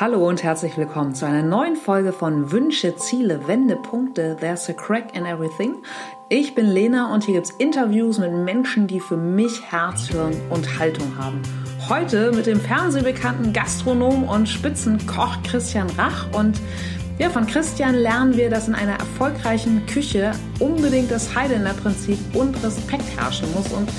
Hallo und herzlich willkommen zu einer neuen Folge von Wünsche, Ziele, Wendepunkte. There's a crack in everything. Ich bin Lena und hier gibt es Interviews mit Menschen, die für mich Herz, Hirn und Haltung haben. Heute mit dem fernsehbekannten Gastronom und Spitzenkoch Christian Rach und ja, von Christian lernen wir, dass in einer erfolgreichen Küche unbedingt das Highlander-Prinzip und Respekt herrschen muss. Und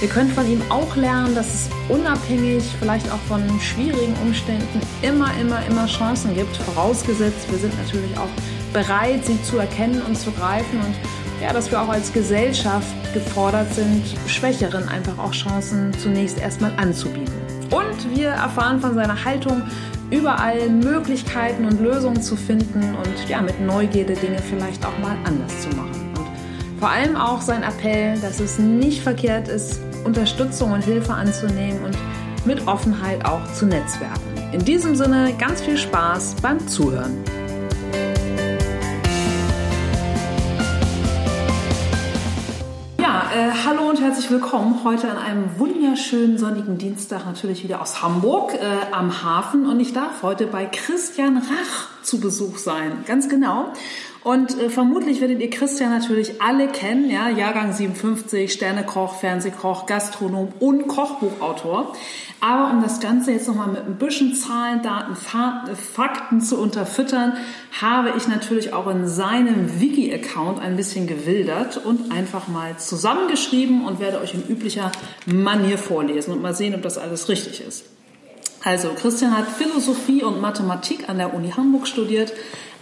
wir können von ihm auch lernen, dass es unabhängig, vielleicht auch von schwierigen Umständen, immer, immer, immer Chancen gibt. Vorausgesetzt, wir sind natürlich auch bereit, sie zu erkennen und zu greifen. Und ja, dass wir auch als Gesellschaft gefordert sind, Schwächeren einfach auch Chancen zunächst erstmal anzubieten. Und wir erfahren von seiner Haltung, überall Möglichkeiten und Lösungen zu finden und ja, mit Neugierde Dinge vielleicht auch mal anders zu machen. Und vor allem auch sein Appell, dass es nicht verkehrt ist, Unterstützung und Hilfe anzunehmen und mit Offenheit auch zu netzwerken. In diesem Sinne ganz viel Spaß beim Zuhören. äh, hallo und herzlich willkommen heute an einem wunderschönen sonnigen Dienstag, natürlich wieder aus Hamburg äh, am Hafen. Und ich darf heute bei Christian Rach zu Besuch sein. Ganz genau. Und äh, vermutlich werdet ihr Christian natürlich alle kennen, ja, Jahrgang 57, Sternekoch, Fernsehkoch, Gastronom und Kochbuchautor. Aber um das Ganze jetzt nochmal mit ein bisschen Zahlen, Daten, Fakten zu unterfüttern, habe ich natürlich auch in seinem Wiki-Account ein bisschen gewildert und einfach mal zusammengeschrieben und werde euch in üblicher Manier vorlesen und mal sehen, ob das alles richtig ist. Also, Christian hat Philosophie und Mathematik an der Uni Hamburg studiert,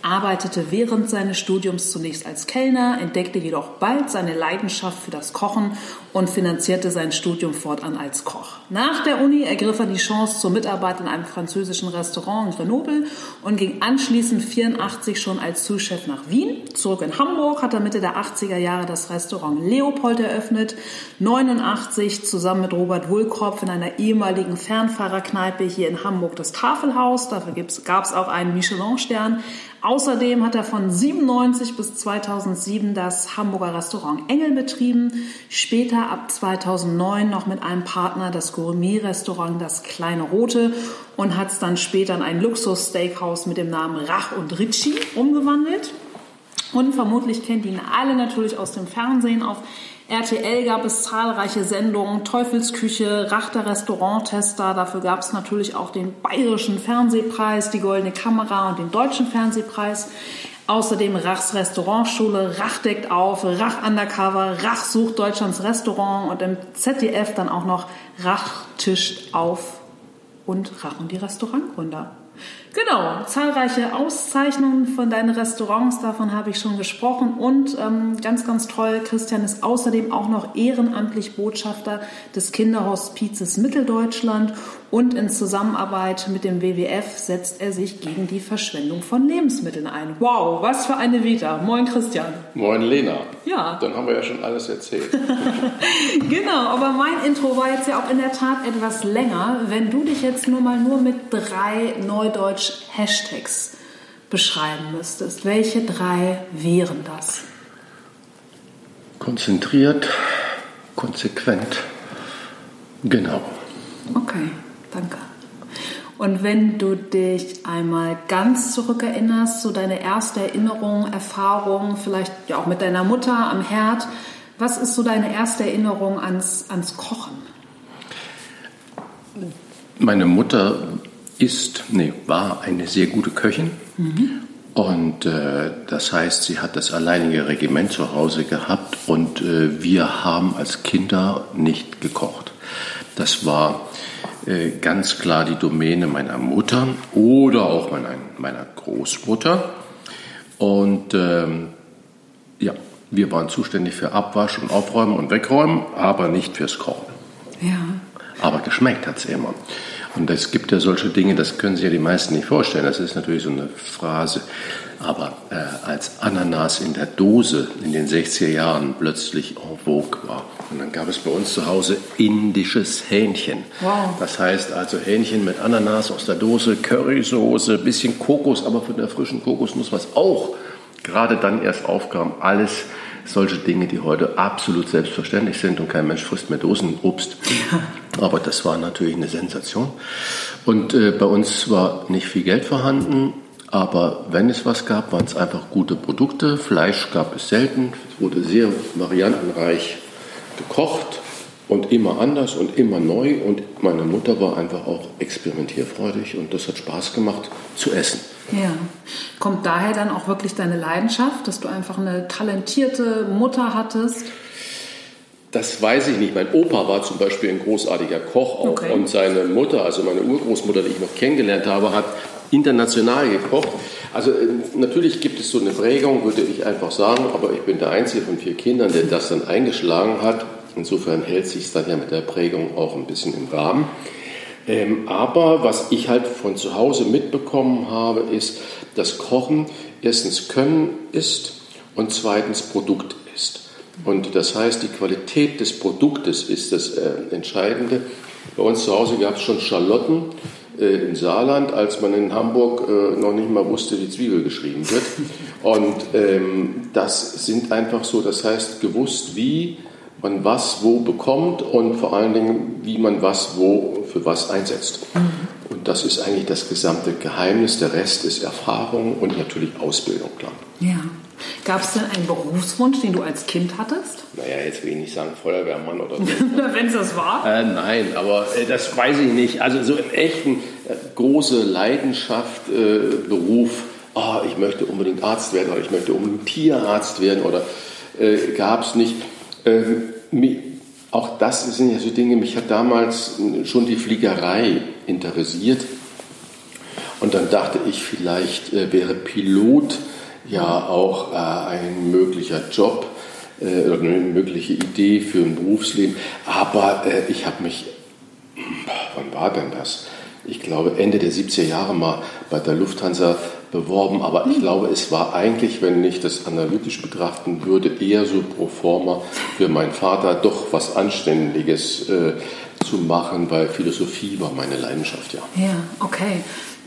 arbeitete während seines Studiums zunächst als Kellner, entdeckte jedoch bald seine Leidenschaft für das Kochen und finanzierte sein Studium fortan als Koch. Nach der Uni ergriff er die Chance zur Mitarbeit in einem französischen Restaurant in Grenoble und ging anschließend 84 schon als Zuschef nach Wien. Zurück in Hamburg hat er Mitte der 80er Jahre das Restaurant Leopold eröffnet. 89 zusammen mit Robert Wohlkopf in einer ehemaligen Fernfahrerkneipe hier in Hamburg das Tafelhaus. Dafür gab es auch einen Michelin-Stern. Außerdem hat er von 97 bis 2007 das Hamburger Restaurant Engel betrieben, später ab 2009 noch mit einem Partner das Gourmet-Restaurant Das Kleine Rote und hat es dann später in ein Luxus-Steakhouse mit dem Namen Rach und Ritchie umgewandelt. Und vermutlich kennt ihn alle natürlich aus dem Fernsehen auf RTL gab es zahlreiche Sendungen, Teufelsküche, Rachter Restauranttester. Dafür gab es natürlich auch den Bayerischen Fernsehpreis, die Goldene Kamera und den Deutschen Fernsehpreis. Außerdem Rachs Restaurantschule, Rach deckt auf, Rach Undercover, Rach sucht Deutschlands Restaurant und im ZDF dann auch noch Rach tischt auf und Rach und die Restaurantgründer. Genau, zahlreiche Auszeichnungen von deinen Restaurants, davon habe ich schon gesprochen. Und ähm, ganz, ganz toll, Christian ist außerdem auch noch ehrenamtlich Botschafter des Kinderhospizes Mitteldeutschland und in Zusammenarbeit mit dem WWF setzt er sich gegen die Verschwendung von Lebensmitteln ein. Wow, was für eine Vita. Moin Christian. Moin Lena. Ja. Dann haben wir ja schon alles erzählt. genau, aber mein Intro war jetzt ja auch in der Tat etwas länger. Wenn du dich jetzt nur mal nur mit drei Neudeutsch-Hashtags beschreiben müsstest, welche drei wären das? Konzentriert, konsequent, genau. Okay. Danke. Und wenn du dich einmal ganz zurückerinnerst, so deine erste Erinnerung, Erfahrung, vielleicht ja auch mit deiner Mutter am Herd, was ist so deine erste Erinnerung ans, ans Kochen? Meine Mutter ist, nee, war eine sehr gute Köchin. Mhm. Und äh, das heißt, sie hat das alleinige Regiment zu Hause gehabt und äh, wir haben als Kinder nicht gekocht. Das war äh, ganz klar die Domäne meiner Mutter oder auch meiner, meiner Großmutter. Und ähm, ja, wir waren zuständig für Abwasch und Aufräumen und Wegräumen, aber nicht fürs Kochen. Ja. Aber geschmeckt hat es immer. Und es gibt ja solche Dinge, das können sich ja die meisten nicht vorstellen. Das ist natürlich so eine Phrase. Aber äh, als Ananas in der Dose in den 60er Jahren plötzlich en vogue war, und dann gab es bei uns zu Hause indisches Hähnchen. Wow. Das heißt also Hähnchen mit Ananas aus der Dose, Currysoße, bisschen Kokos, aber von der frischen Kokosnuss, was auch gerade dann erst aufkam, alles solche Dinge, die heute absolut selbstverständlich sind und kein Mensch frisst mehr Dosenobst. Aber das war natürlich eine Sensation. Und äh, bei uns war nicht viel Geld vorhanden, aber wenn es was gab, waren es einfach gute Produkte. Fleisch gab es selten, es wurde sehr variantenreich gekocht und immer anders und immer neu. Und meine Mutter war einfach auch experimentierfreudig und das hat Spaß gemacht zu essen. Ja. Kommt daher dann auch wirklich deine Leidenschaft, dass du einfach eine talentierte Mutter hattest? Das weiß ich nicht. Mein Opa war zum Beispiel ein großartiger Koch auch. Okay. Und seine Mutter, also meine Urgroßmutter, die ich noch kennengelernt habe, hat international gekocht. Also äh, natürlich gibt es so eine Prägung, würde ich einfach sagen, aber ich bin der Einzige von vier Kindern, der das dann eingeschlagen hat. Insofern hält sich es dann ja mit der Prägung auch ein bisschen im Rahmen. Ähm, aber was ich halt von zu Hause mitbekommen habe, ist, dass Kochen erstens Können ist und zweitens Produkt ist. Und das heißt, die Qualität des Produktes ist das äh, Entscheidende. Bei uns zu Hause gab es schon Schalotten äh, im Saarland, als man in Hamburg äh, noch nicht mal wusste, wie Zwiebel geschrieben wird. Und ähm, das sind einfach so, das heißt, gewusst, wie man was wo bekommt und vor allen Dingen, wie man was wo für was einsetzt. Mhm. Und das ist eigentlich das gesamte Geheimnis. Der Rest ist Erfahrung und natürlich Ausbildung, klar. Ja. Gab es denn einen Berufswunsch, den du als Kind hattest? Naja, jetzt will ich nicht sagen Feuerwehrmann oder so. Wenn es das war? Äh, nein, aber äh, das weiß ich nicht. Also so im echten äh, große Leidenschaft, äh, Beruf, oh, ich möchte unbedingt Arzt werden oder ich möchte unbedingt Tierarzt werden oder äh, gab es nicht. Ähm, auch das sind ja so Dinge, mich hat damals schon die Fliegerei interessiert. Und dann dachte ich, vielleicht äh, wäre Pilot ja auch äh, ein möglicher Job äh, oder eine mögliche Idee für ein Berufsleben. Aber ich habe mich, wann war denn das? Ich glaube Ende der 70er Jahre mal bei der Lufthansa beworben, aber ich glaube, es war eigentlich, wenn ich das analytisch betrachten würde, eher so pro forma für meinen Vater doch was Anständiges äh, zu machen, weil Philosophie war meine Leidenschaft, ja. Ja, okay.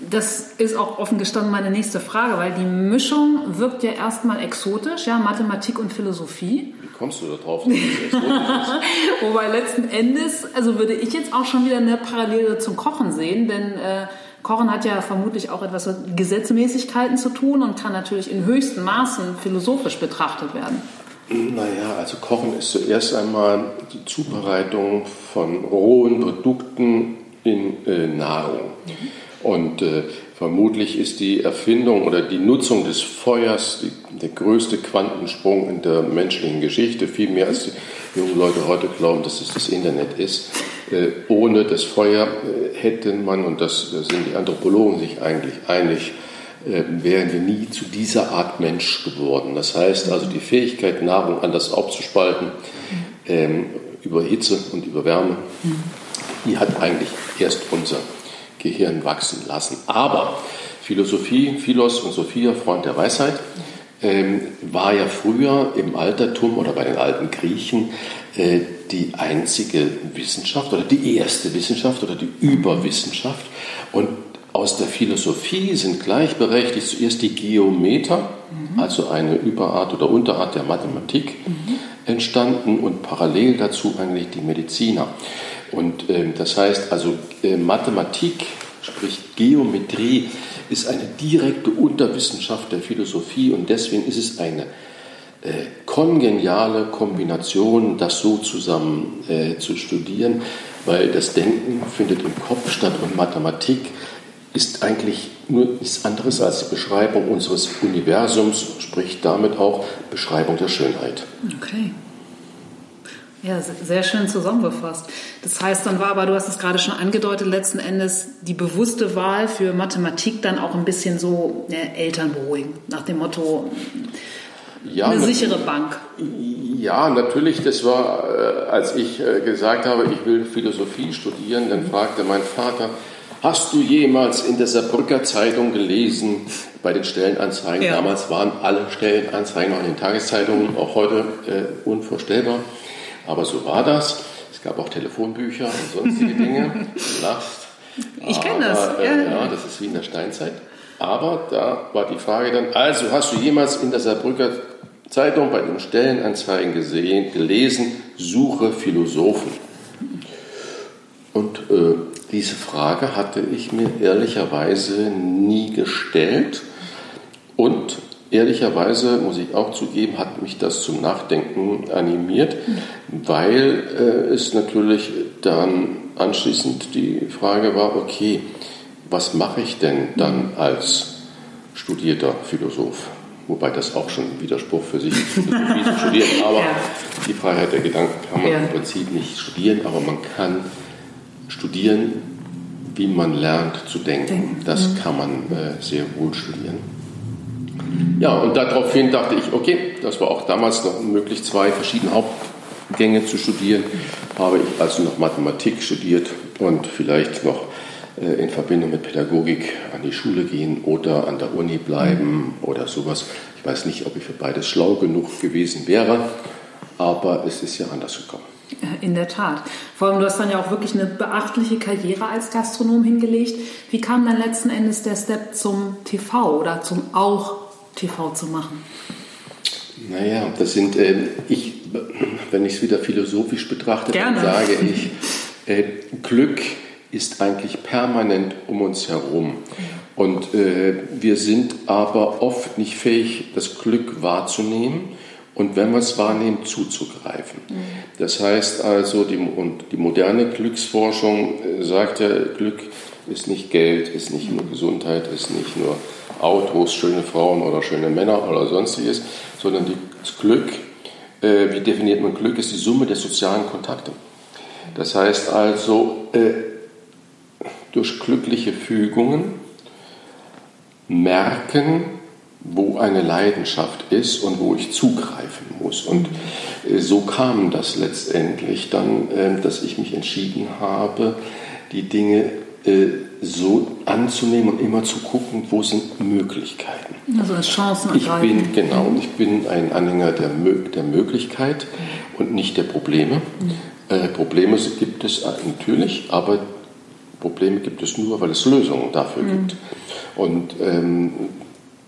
Das ist auch offen gestanden meine nächste Frage, weil die Mischung wirkt ja erstmal exotisch, ja, Mathematik und Philosophie. Wie kommst du da drauf? Wobei letzten Endes, also würde ich jetzt auch schon wieder eine Parallele zum Kochen sehen, denn äh, Kochen hat ja vermutlich auch etwas mit Gesetzmäßigkeiten zu tun und kann natürlich in höchsten Maßen philosophisch betrachtet werden. Naja, also Kochen ist zuerst einmal die Zubereitung von rohen Produkten in äh, Nahrung. Und äh, vermutlich ist die Erfindung oder die Nutzung des Feuers die, der größte Quantensprung in der menschlichen Geschichte, viel mehr als die jungen Leute heute glauben, dass es das Internet ist. Äh, ohne das Feuer äh, hätte man, und das sind die Anthropologen sich eigentlich einig, äh, wären wir nie zu dieser Art Mensch geworden. Das heißt also die Fähigkeit, Nahrung anders aufzuspalten, ähm, über Hitze und über Wärme, die hat eigentlich erst unser Gehirn wachsen lassen. Aber Philosophie, Philos und Sophia, Freund der Weisheit, ähm, war ja früher im Altertum oder bei den alten Griechen äh, die einzige Wissenschaft oder die erste Wissenschaft oder die Überwissenschaft. Und aus der Philosophie sind gleichberechtigt zuerst die Geometer, mhm. also eine Überart oder Unterart der Mathematik, mhm. entstanden und parallel dazu eigentlich die Mediziner. Und äh, das heißt also, äh, Mathematik, sprich Geometrie, ist eine direkte Unterwissenschaft der Philosophie und deswegen ist es eine äh, kongeniale Kombination, das so zusammen äh, zu studieren, weil das Denken findet im Kopf statt und Mathematik ist eigentlich nur nichts anderes als die Beschreibung unseres Universums, sprich damit auch Beschreibung der Schönheit. Okay. Ja, sehr schön zusammengefasst. Das heißt, dann war aber, du hast es gerade schon angedeutet, letzten Endes die bewusste Wahl für Mathematik dann auch ein bisschen so ja, Eltern beruhigen, nach dem Motto ja, eine sichere Bank. Ja, natürlich, das war, äh, als ich äh, gesagt habe, ich will Philosophie studieren, dann fragte mein Vater, Hast du jemals in der Saarbrücker Zeitung gelesen, bei den Stellenanzeigen, ja. damals waren alle Stellenanzeigen auch in den Tageszeitungen, auch heute äh, unvorstellbar, aber so war das. Es gab auch Telefonbücher und sonstige Dinge. Du lachst. Ich kenne das. Äh, ja. ja, das ist wie in der Steinzeit. Aber da war die Frage dann, also hast du jemals in der Saarbrücker Zeitung bei den Stellenanzeigen gesehen, gelesen, suche Philosophen. Und äh, diese Frage hatte ich mir ehrlicherweise nie gestellt. Und ehrlicherweise, muss ich auch zugeben, hat mich das zum Nachdenken animiert, weil äh, es natürlich dann anschließend die Frage war, okay, was mache ich denn dann als studierter Philosoph? Wobei das auch schon ein Widerspruch für sich ist, Philosophie zu studieren. Aber ja. die Freiheit der Gedanken kann man ja. im Prinzip nicht studieren, aber man kann studieren, wie man lernt zu denken. Das mhm. kann man äh, sehr wohl studieren. Ja, und daraufhin dachte ich, okay, das war auch damals noch möglich, zwei verschiedene Hauptgänge zu studieren. Habe ich also noch Mathematik studiert und vielleicht noch äh, in Verbindung mit Pädagogik an die Schule gehen oder an der Uni bleiben oder sowas. Ich weiß nicht, ob ich für beides schlau genug gewesen wäre, aber es ist ja anders gekommen. In der Tat. Vor allem, du hast dann ja auch wirklich eine beachtliche Karriere als Gastronom hingelegt. Wie kam dann letzten Endes der Step zum TV oder zum auch TV zu machen? Naja, das sind, äh, ich, wenn ich es wieder philosophisch betrachte, Gerne. dann sage ich, äh, Glück ist eigentlich permanent um uns herum. Und äh, wir sind aber oft nicht fähig, das Glück wahrzunehmen und wenn wir es wahrnehmen, zuzugreifen. Mhm. Das heißt also, die, und die moderne Glücksforschung äh, sagt ja, Glück ist nicht Geld, ist nicht nur Gesundheit, ist nicht nur Autos, schöne Frauen oder schöne Männer oder sonstiges, sondern das Glück, äh, wie definiert man Glück, ist die Summe der sozialen Kontakte. Das heißt also, äh, durch glückliche Fügungen merken, wo eine Leidenschaft ist und wo ich zugreifen muss. Und äh, so kam das letztendlich dann, ähm, dass ich mich entschieden habe, die Dinge äh, so anzunehmen und immer zu gucken, wo sind Möglichkeiten. Also als Chancen Ich bin, genau, ich bin ein Anhänger der, der Möglichkeit und nicht der Probleme. Mhm. Äh, Probleme gibt es natürlich, aber Probleme gibt es nur, weil es Lösungen dafür mhm. gibt. Und ähm,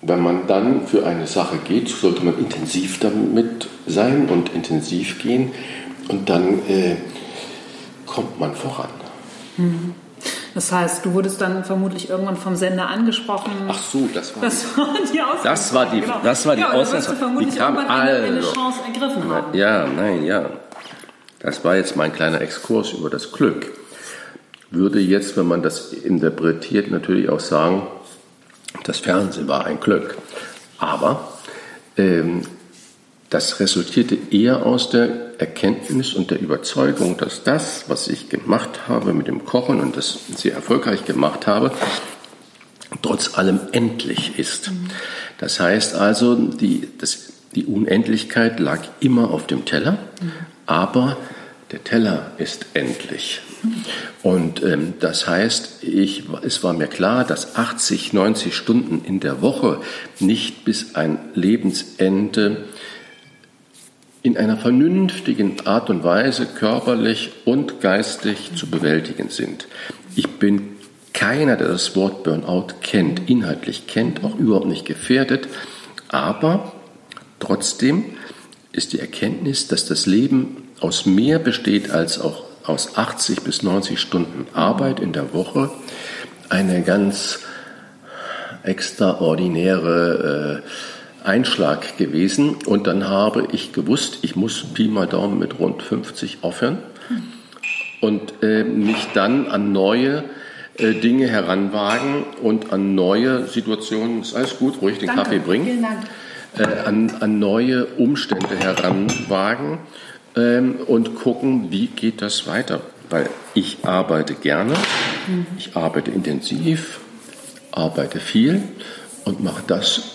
wenn man dann für eine Sache geht, sollte man intensiv damit sein und intensiv gehen und dann äh, kommt man voran. Mhm. Das heißt, du wurdest dann vermutlich irgendwann vom Sender angesprochen. Ach so, das war, das war die Ausgangsfrage. Das war die, genau. das war die ja, Ausgangsfrage. Du vermutlich kam, irgendwann eine, eine also. Chance ergriffen haben. Ja, nein, ja. Das war jetzt mein kleiner Exkurs über das Glück würde jetzt, wenn man das interpretiert, natürlich auch sagen, das Fernsehen war ein Glück. Aber ähm, das resultierte eher aus der Erkenntnis und der Überzeugung, dass das, was ich gemacht habe mit dem Kochen und das sehr erfolgreich gemacht habe, trotz allem endlich ist. Das heißt also, die, das, die Unendlichkeit lag immer auf dem Teller, aber der Teller ist endlich. Und ähm, das heißt, ich, es war mir klar, dass 80, 90 Stunden in der Woche nicht bis ein Lebensende in einer vernünftigen Art und Weise körperlich und geistig zu bewältigen sind. Ich bin keiner, der das Wort Burnout kennt, inhaltlich kennt, auch überhaupt nicht gefährdet, aber trotzdem ist die Erkenntnis, dass das Leben aus mehr besteht als auch aus 80 bis 90 Stunden Arbeit in der Woche. Eine ganz extraordinäre äh, Einschlag gewesen. Und dann habe ich gewusst, ich muss Pi mal Daumen mit rund 50 aufhören und äh, mich dann an neue äh, Dinge heranwagen und an neue Situationen, ist alles gut, ruhig den Danke, Kaffee bringen, äh, an, an neue Umstände heranwagen ähm, und gucken, wie geht das weiter. Weil ich arbeite gerne, mhm. ich arbeite intensiv, arbeite viel und mache das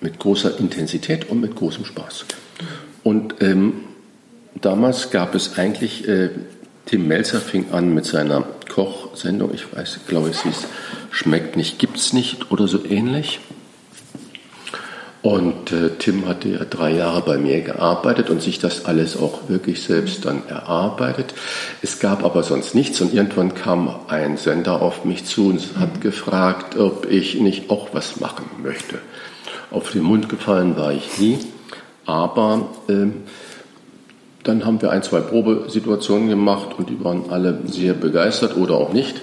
mit großer Intensität und mit großem Spaß. Und ähm, damals gab es eigentlich, äh, Tim Melzer fing an mit seiner Kochsendung, ich weiß, glaube es hieß Schmeckt nicht, gibt's nicht oder so ähnlich. Und äh, Tim hatte ja drei Jahre bei mir gearbeitet und sich das alles auch wirklich selbst dann erarbeitet. Es gab aber sonst nichts und irgendwann kam ein Sender auf mich zu und hat gefragt, ob ich nicht auch was machen möchte. Auf den Mund gefallen war ich nie, Aber ähm, dann haben wir ein, zwei Probesituationen gemacht und die waren alle sehr begeistert oder auch nicht.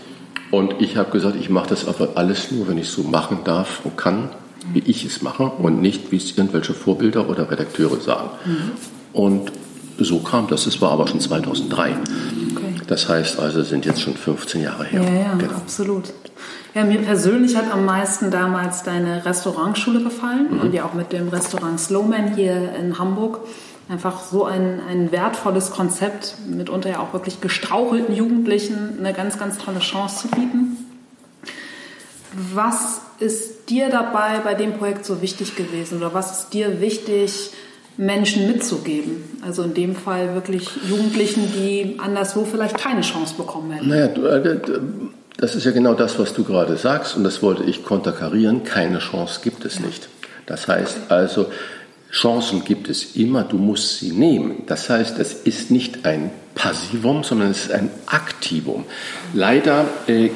Und ich habe gesagt, ich mache das aber alles nur, wenn ich so machen darf und kann, wie ich es mache und nicht, wie es irgendwelche Vorbilder oder Redakteure sagen. Mhm. Und so kam das. Es war aber schon 2003. Das heißt also, sind jetzt schon 15 Jahre her. Ja, ja, genau. absolut. Ja, mir persönlich hat am meisten damals deine Restaurantschule gefallen mhm. und ja auch mit dem Restaurant Slowman hier in Hamburg. Einfach so ein, ein wertvolles Konzept, mitunter ja auch wirklich gestrauchelten Jugendlichen eine ganz, ganz tolle Chance zu bieten. Was ist dir dabei bei dem Projekt so wichtig gewesen oder was ist dir wichtig, Menschen mitzugeben? Also in dem Fall wirklich Jugendlichen, die anderswo vielleicht keine Chance bekommen hätten. Naja, äh, das ist ja genau das, was du gerade sagst und das wollte ich konterkarieren. Keine Chance gibt es nicht. Das heißt also, Chancen gibt es immer, du musst sie nehmen. Das heißt, es ist nicht ein Passivum, sondern es ist ein Aktivum. Leider äh,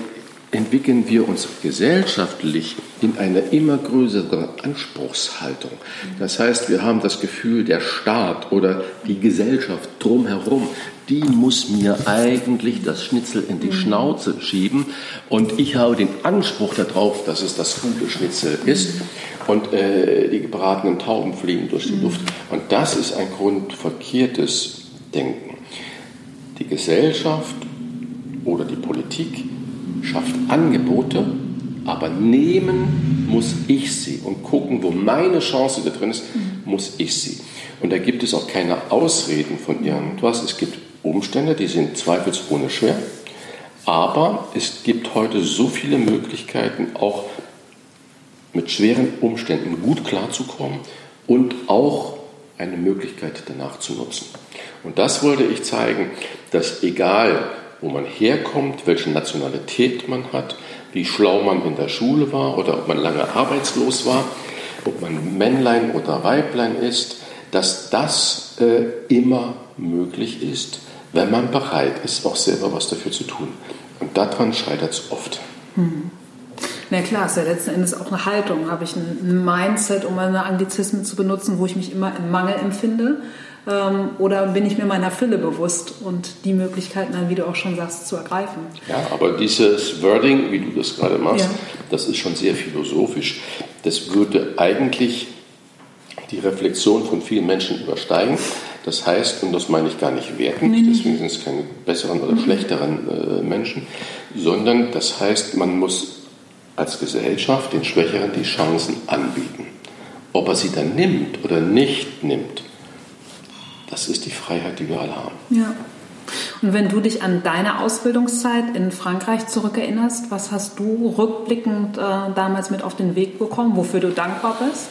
entwickeln wir uns gesellschaftlich in eine immer größere Anspruchshaltung. Das heißt, wir haben das Gefühl, der Staat oder die Gesellschaft drumherum, die muss mir eigentlich das Schnitzel in die mhm. Schnauze schieben und ich habe den Anspruch darauf, dass es das gute Schnitzel ist und äh, die gebratenen Tauben fliegen durch die mhm. Luft. Und das ist ein grundverkehrtes Denken. Die Gesellschaft oder die Politik schafft Angebote, aber nehmen muss ich sie und gucken, wo meine Chance da drin ist, muss ich sie. Und da gibt es auch keine Ausreden von irgendwas. Es gibt Umstände, die sind zweifelsohne schwer, aber es gibt heute so viele Möglichkeiten, auch mit schweren Umständen gut klarzukommen und auch eine Möglichkeit danach zu nutzen. Und das wollte ich zeigen, dass egal, wo man herkommt, welche Nationalität man hat, wie schlau man in der Schule war oder ob man lange arbeitslos war, ob man Männlein oder Weiblein ist, dass das äh, immer möglich ist, wenn man bereit ist, auch selber was dafür zu tun. Und daran scheitert es oft. Hm. Na klar, ist ja letzten Endes auch eine Haltung. Habe ich ein Mindset, um eine Anglizismen zu benutzen, wo ich mich immer im Mangel empfinde? Ähm, oder bin ich mir meiner Fülle bewusst und die Möglichkeiten dann, wie du auch schon sagst, zu ergreifen? Ja, aber dieses Wording, wie du das gerade machst, ja. das ist schon sehr philosophisch. Das würde eigentlich die Reflexion von vielen Menschen übersteigen. Das heißt, und das meine ich gar nicht wertend, nee, deswegen sind es keine besseren oder mhm. schlechteren äh, Menschen, sondern das heißt, man muss als Gesellschaft den Schwächeren die Chancen anbieten. Ob er sie dann nimmt oder nicht nimmt, das ist die Freiheit, die wir alle haben. Ja. Und wenn du dich an deine Ausbildungszeit in Frankreich zurückerinnerst, was hast du rückblickend äh, damals mit auf den Weg bekommen, wofür du dankbar bist?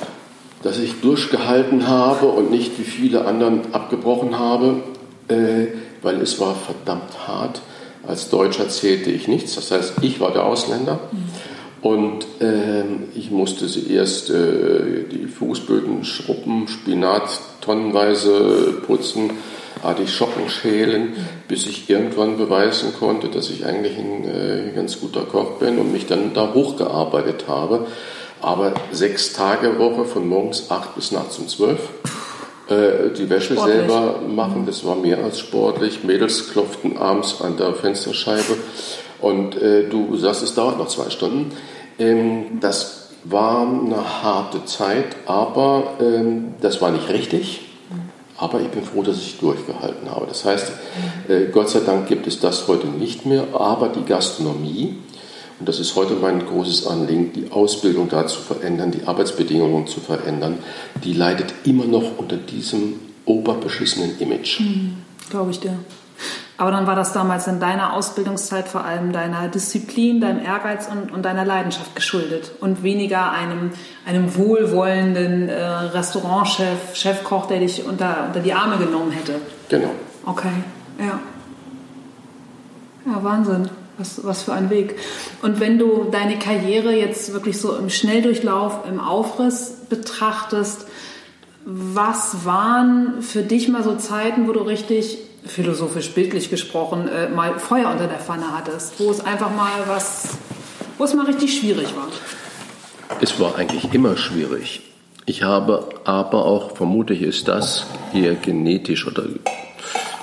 Dass ich durchgehalten habe und nicht wie viele anderen abgebrochen habe, äh, weil es war verdammt hart. Als Deutscher zählte ich nichts, das heißt, ich war der Ausländer. Mhm. Und äh, ich musste sie erst äh, die Fußböden schruppen, Spinat tonnenweise putzen, Artischocken schälen, bis ich irgendwann beweisen konnte, dass ich eigentlich ein äh, ganz guter Koch bin und mich dann da hochgearbeitet habe. Aber sechs Tage Woche von morgens acht bis nachts um zwölf. Äh, die Wäsche sportlich. selber machen, das war mehr als sportlich. Mädels klopften abends an der Fensterscheibe und äh, du sagst, es dauert noch zwei Stunden. Ähm, das war eine harte Zeit, aber ähm, das war nicht richtig. Aber ich bin froh, dass ich durchgehalten habe. Das heißt, äh, Gott sei Dank gibt es das heute nicht mehr, aber die Gastronomie, und das ist heute mein großes Anliegen, die Ausbildung da zu verändern, die Arbeitsbedingungen zu verändern, die leidet immer noch unter diesem oberbeschissenen Image. Mhm, Glaube ich dir. Aber dann war das damals in deiner Ausbildungszeit vor allem deiner Disziplin, deinem Ehrgeiz und, und deiner Leidenschaft geschuldet und weniger einem, einem wohlwollenden äh, Restaurantchef, Chefkoch, der dich unter, unter die Arme genommen hätte. Genau. Okay, ja. Ja, Wahnsinn. Was, was für ein Weg. Und wenn du deine Karriere jetzt wirklich so im Schnelldurchlauf, im Aufriss betrachtest, was waren für dich mal so Zeiten, wo du richtig philosophisch bildlich gesprochen, äh, mal Feuer unter der Pfanne hattest, wo es einfach mal was, wo es mal richtig schwierig war? Es war eigentlich immer schwierig. Ich habe aber auch, vermute ich, ist das eher genetisch oder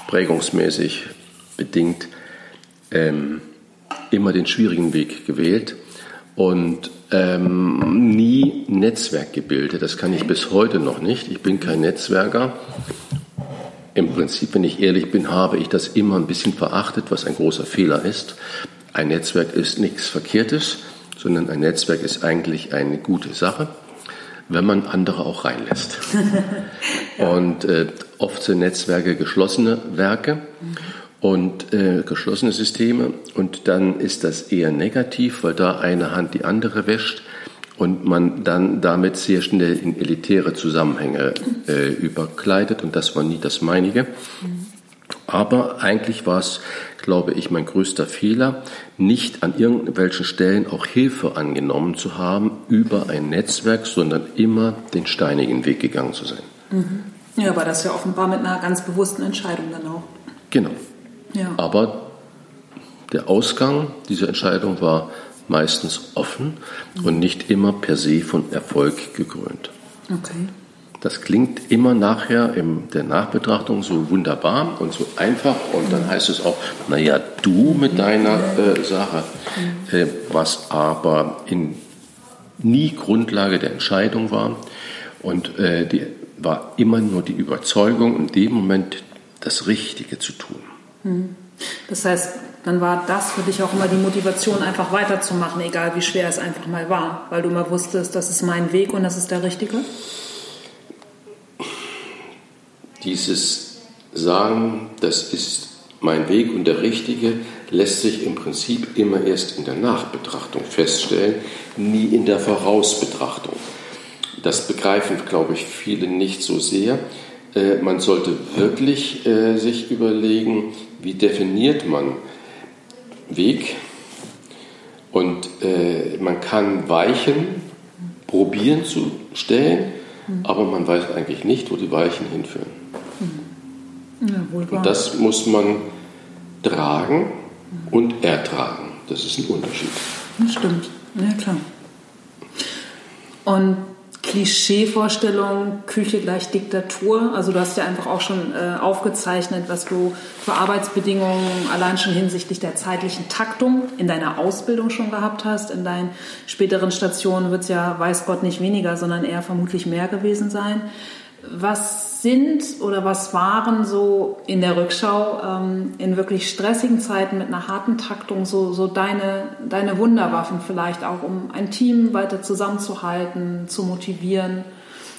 prägungsmäßig bedingt, ähm, immer den schwierigen Weg gewählt und ähm, nie Netzwerk gebildet. Das kann ich bis heute noch nicht. Ich bin kein Netzwerker. Im Prinzip, wenn ich ehrlich bin, habe ich das immer ein bisschen verachtet, was ein großer Fehler ist. Ein Netzwerk ist nichts Verkehrtes, sondern ein Netzwerk ist eigentlich eine gute Sache, wenn man andere auch reinlässt. Und äh, oft sind Netzwerke geschlossene Werke. Und äh, geschlossene Systeme und dann ist das eher negativ, weil da eine Hand die andere wäscht und man dann damit sehr schnell in elitäre Zusammenhänge äh, überkleidet und das war nie das meinige. Aber eigentlich war es, glaube ich, mein größter Fehler, nicht an irgendwelchen Stellen auch Hilfe angenommen zu haben über ein Netzwerk, sondern immer den steinigen Weg gegangen zu sein. Mhm. Ja, aber das ja offenbar mit einer ganz bewussten Entscheidung dann auch. Genau. Ja. Aber der Ausgang dieser Entscheidung war meistens offen und nicht immer per se von Erfolg gekrönt. Okay. Das klingt immer nachher in der Nachbetrachtung so wunderbar und so einfach und dann heißt es auch, naja, du mit deiner äh, Sache, äh, was aber in, nie Grundlage der Entscheidung war und äh, die war immer nur die Überzeugung, in dem Moment das Richtige zu tun. Das heißt, dann war das für dich auch immer die Motivation, einfach weiterzumachen, egal wie schwer es einfach mal war, weil du immer wusstest, das ist mein Weg und das ist der richtige? Dieses Sagen, das ist mein Weg und der richtige, lässt sich im Prinzip immer erst in der Nachbetrachtung feststellen, nie in der Vorausbetrachtung. Das begreifen, glaube ich, viele nicht so sehr. Äh, man sollte wirklich äh, sich überlegen, wie definiert man Weg. Und äh, man kann Weichen probieren zu stellen, aber man weiß eigentlich nicht, wo die Weichen hinführen. Ja, und das muss man tragen und ertragen. Das ist ein Unterschied. Das stimmt, ja klar. Und Klischeevorstellung, Küche gleich Diktatur. Also du hast ja einfach auch schon äh, aufgezeichnet, was du für Arbeitsbedingungen allein schon hinsichtlich der zeitlichen Taktung in deiner Ausbildung schon gehabt hast. In deinen späteren Stationen wird es ja, weiß Gott, nicht weniger, sondern eher vermutlich mehr gewesen sein. Was sind oder was waren so in der Rückschau ähm, in wirklich stressigen Zeiten mit einer harten Taktung so, so deine, deine Wunderwaffen vielleicht auch, um ein Team weiter zusammenzuhalten, zu motivieren,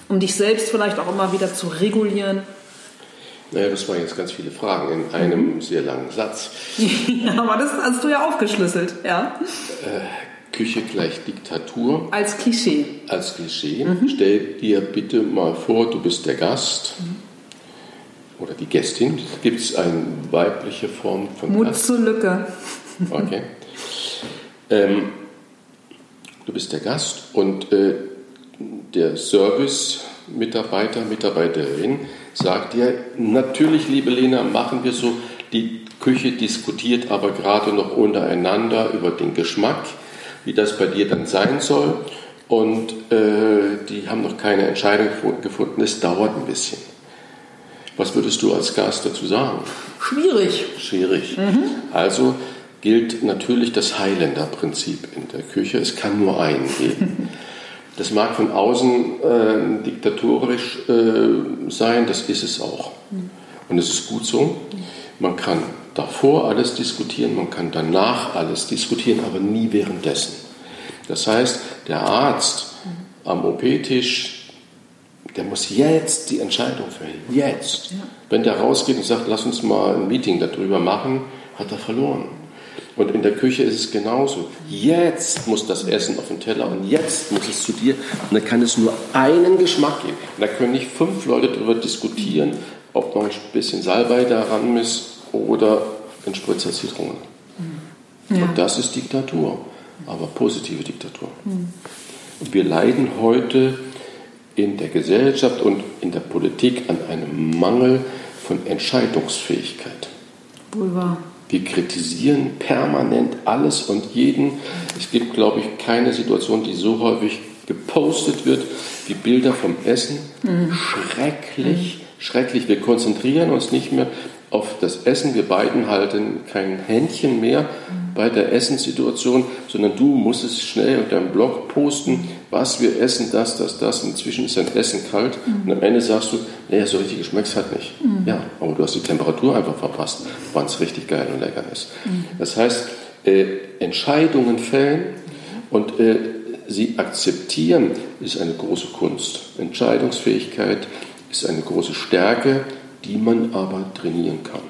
um dich selbst vielleicht auch immer wieder zu regulieren? Naja, das waren jetzt ganz viele Fragen in einem mhm. sehr langen Satz. ja, aber das hast du ja aufgeschlüsselt, ja. Äh, Küche gleich Diktatur. Als Klischee. Als Klischee. Mhm. Stell dir bitte mal vor, du bist der Gast mhm. oder die Gästin. Gibt es eine weibliche Form von Mut Gast? zur Lücke. Okay. Ähm, du bist der Gast und äh, der Service-Mitarbeiter, Mitarbeiterin sagt dir, natürlich, liebe Lena, machen wir so, die Küche diskutiert aber gerade noch untereinander über den Geschmack wie das bei dir dann sein soll. Und äh, die haben noch keine Entscheidung gefunden. Es dauert ein bisschen. Was würdest du als Gast dazu sagen? Schwierig. Schwierig. Mhm. Also gilt natürlich das Highlander-Prinzip in der Küche. Es kann nur einen geben. Das mag von außen äh, diktatorisch äh, sein, das ist es auch. Mhm. Und es ist gut so. Man kann davor alles diskutieren, man kann danach alles diskutieren, aber nie währenddessen. Das heißt, der Arzt am OP-Tisch, der muss jetzt die Entscheidung fällen. Jetzt. Ja. Wenn der rausgeht und sagt, lass uns mal ein Meeting darüber machen, hat er verloren. Und in der Küche ist es genauso. Jetzt muss das Essen auf den Teller und jetzt muss es zu dir. Und dann kann es nur einen Geschmack geben. Und da können nicht fünf Leute darüber diskutieren, ob noch ein bisschen Salbei daran muss oder ein Spritzer Zitrone. Ja. Und das ist Diktatur, aber positive Diktatur. Mhm. Wir leiden heute in der Gesellschaft und in der Politik an einem Mangel von Entscheidungsfähigkeit. Wohl wahr. Wir kritisieren permanent alles und jeden. Es gibt, glaube ich, keine Situation, die so häufig gepostet wird wie Bilder vom Essen. Mhm. Schrecklich, mhm. schrecklich. Wir konzentrieren uns nicht mehr auf das Essen. Wir beiden halten kein Händchen mehr bei der Essenssituation, sondern du musst es schnell auf deinem Blog posten, was wir essen, das, das, das. Inzwischen ist dein Essen kalt und am Ende sagst du, naja, so richtig geschmeckt hat nicht. Ja, aber du hast die Temperatur einfach verpasst, wann es richtig geil und lecker ist. Das heißt, äh, Entscheidungen fällen und äh, sie akzeptieren, ist eine große Kunst. Entscheidungsfähigkeit ist eine große Stärke die man aber trainieren kann.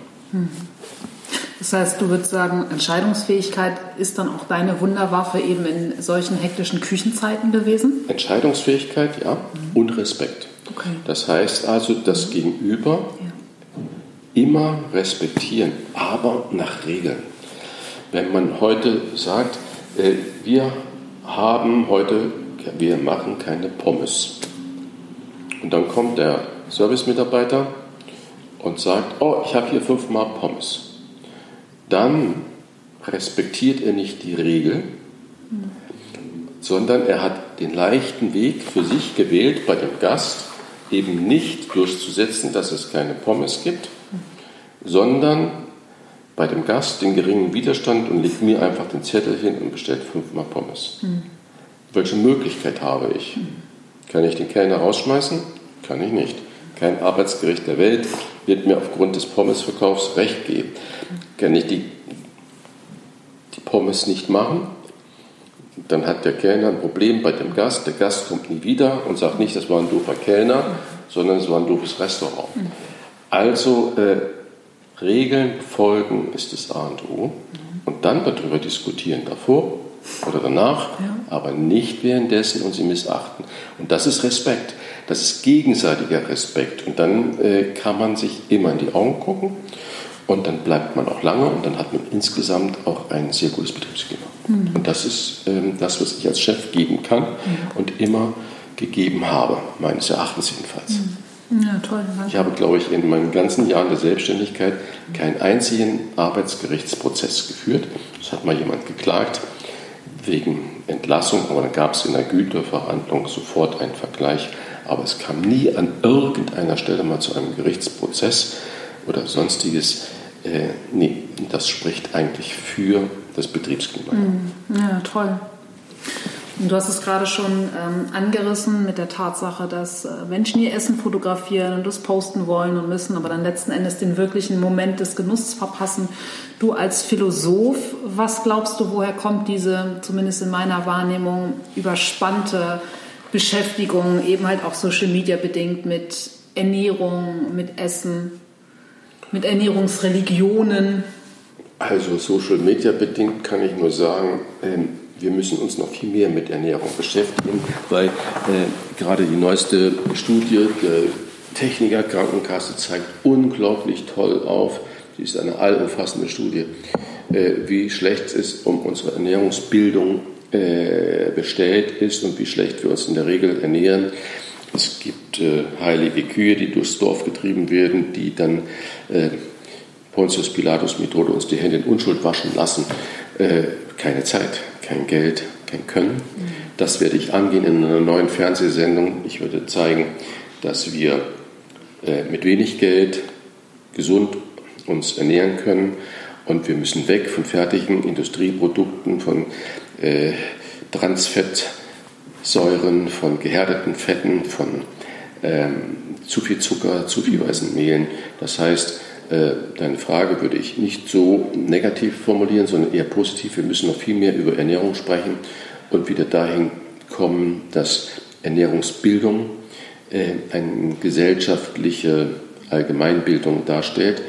Das heißt, du würdest sagen, Entscheidungsfähigkeit ist dann auch deine Wunderwaffe eben in solchen hektischen Küchenzeiten gewesen? Entscheidungsfähigkeit, ja, und Respekt. Okay. Das heißt also, das Gegenüber ja. immer respektieren, aber nach Regeln. Wenn man heute sagt, äh, wir haben heute, wir machen keine Pommes. Und dann kommt der Servicemitarbeiter und sagt, oh, ich habe hier fünfmal Pommes, dann respektiert er nicht die Regel, sondern er hat den leichten Weg für sich gewählt, bei dem Gast eben nicht durchzusetzen, dass es keine Pommes gibt, sondern bei dem Gast den geringen Widerstand und legt mir einfach den Zettel hin und bestellt fünfmal Pommes. Mhm. Welche Möglichkeit habe ich? Kann ich den Kellner rausschmeißen? Kann ich nicht. Kein Arbeitsgericht der Welt wird mir aufgrund des Pommesverkaufs recht geben. Kann ich die, die Pommes nicht machen, dann hat der Kellner ein Problem bei dem Gast. Der Gast kommt nie wieder und sagt nicht, das war ein doofer Kellner, sondern es war ein doofes Restaurant. Also äh, Regeln folgen ist das A und O. Und dann darüber diskutieren, davor oder danach, aber nicht währenddessen und sie missachten. Und das ist Respekt. Das ist gegenseitiger Respekt. Und dann äh, kann man sich immer in die Augen gucken und dann bleibt man auch lange und dann hat man insgesamt auch ein sehr gutes Betriebsklima. Mhm. Und das ist ähm, das, was ich als Chef geben kann mhm. und immer gegeben habe, meines Erachtens jedenfalls. Mhm. Ja, toll. Danke. Ich habe, glaube ich, in meinen ganzen Jahren der Selbstständigkeit keinen einzigen Arbeitsgerichtsprozess geführt. Das hat mal jemand geklagt wegen Entlassung, aber dann gab es in der Güterverhandlung sofort einen Vergleich aber es kam nie an irgendeiner Stelle mal zu einem Gerichtsprozess oder sonstiges. Äh, nee, das spricht eigentlich für das Betriebsklima. Mhm. Ja, toll. Du hast es gerade schon ähm, angerissen mit der Tatsache, dass äh, Menschen ihr Essen fotografieren und das posten wollen und müssen, aber dann letzten Endes den wirklichen Moment des Genusses verpassen. Du als Philosoph, was glaubst du, woher kommt diese, zumindest in meiner Wahrnehmung, überspannte Beschäftigung, eben halt auch Social Media bedingt mit Ernährung, mit Essen, mit Ernährungsreligionen? Also Social Media bedingt kann ich nur sagen, ähm, wir müssen uns noch viel mehr mit Ernährung beschäftigen, weil äh, gerade die neueste Studie der Techniker Krankenkasse zeigt unglaublich toll auf, sie ist eine allumfassende Studie, äh, wie schlecht es ist um unsere Ernährungsbildung äh, bestellt ist und wie schlecht wir uns in der Regel ernähren. Es gibt äh, heilige Kühe, die durchs Dorf getrieben werden, die dann äh, Pontius Pilatus Methode uns die Hände in Unschuld waschen lassen. Äh, keine Zeit, kein Geld, kein Können. Das werde ich angehen in einer neuen Fernsehsendung. Ich würde zeigen, dass wir äh, mit wenig Geld gesund uns ernähren können und wir müssen weg von fertigen Industrieprodukten, von äh, Transfettsäuren, von gehärteten Fetten, von ähm, zu viel Zucker, zu viel weißen Mehlen. Das heißt, äh, deine Frage würde ich nicht so negativ formulieren, sondern eher positiv. Wir müssen noch viel mehr über Ernährung sprechen und wieder dahin kommen, dass Ernährungsbildung äh, eine gesellschaftliche Allgemeinbildung darstellt.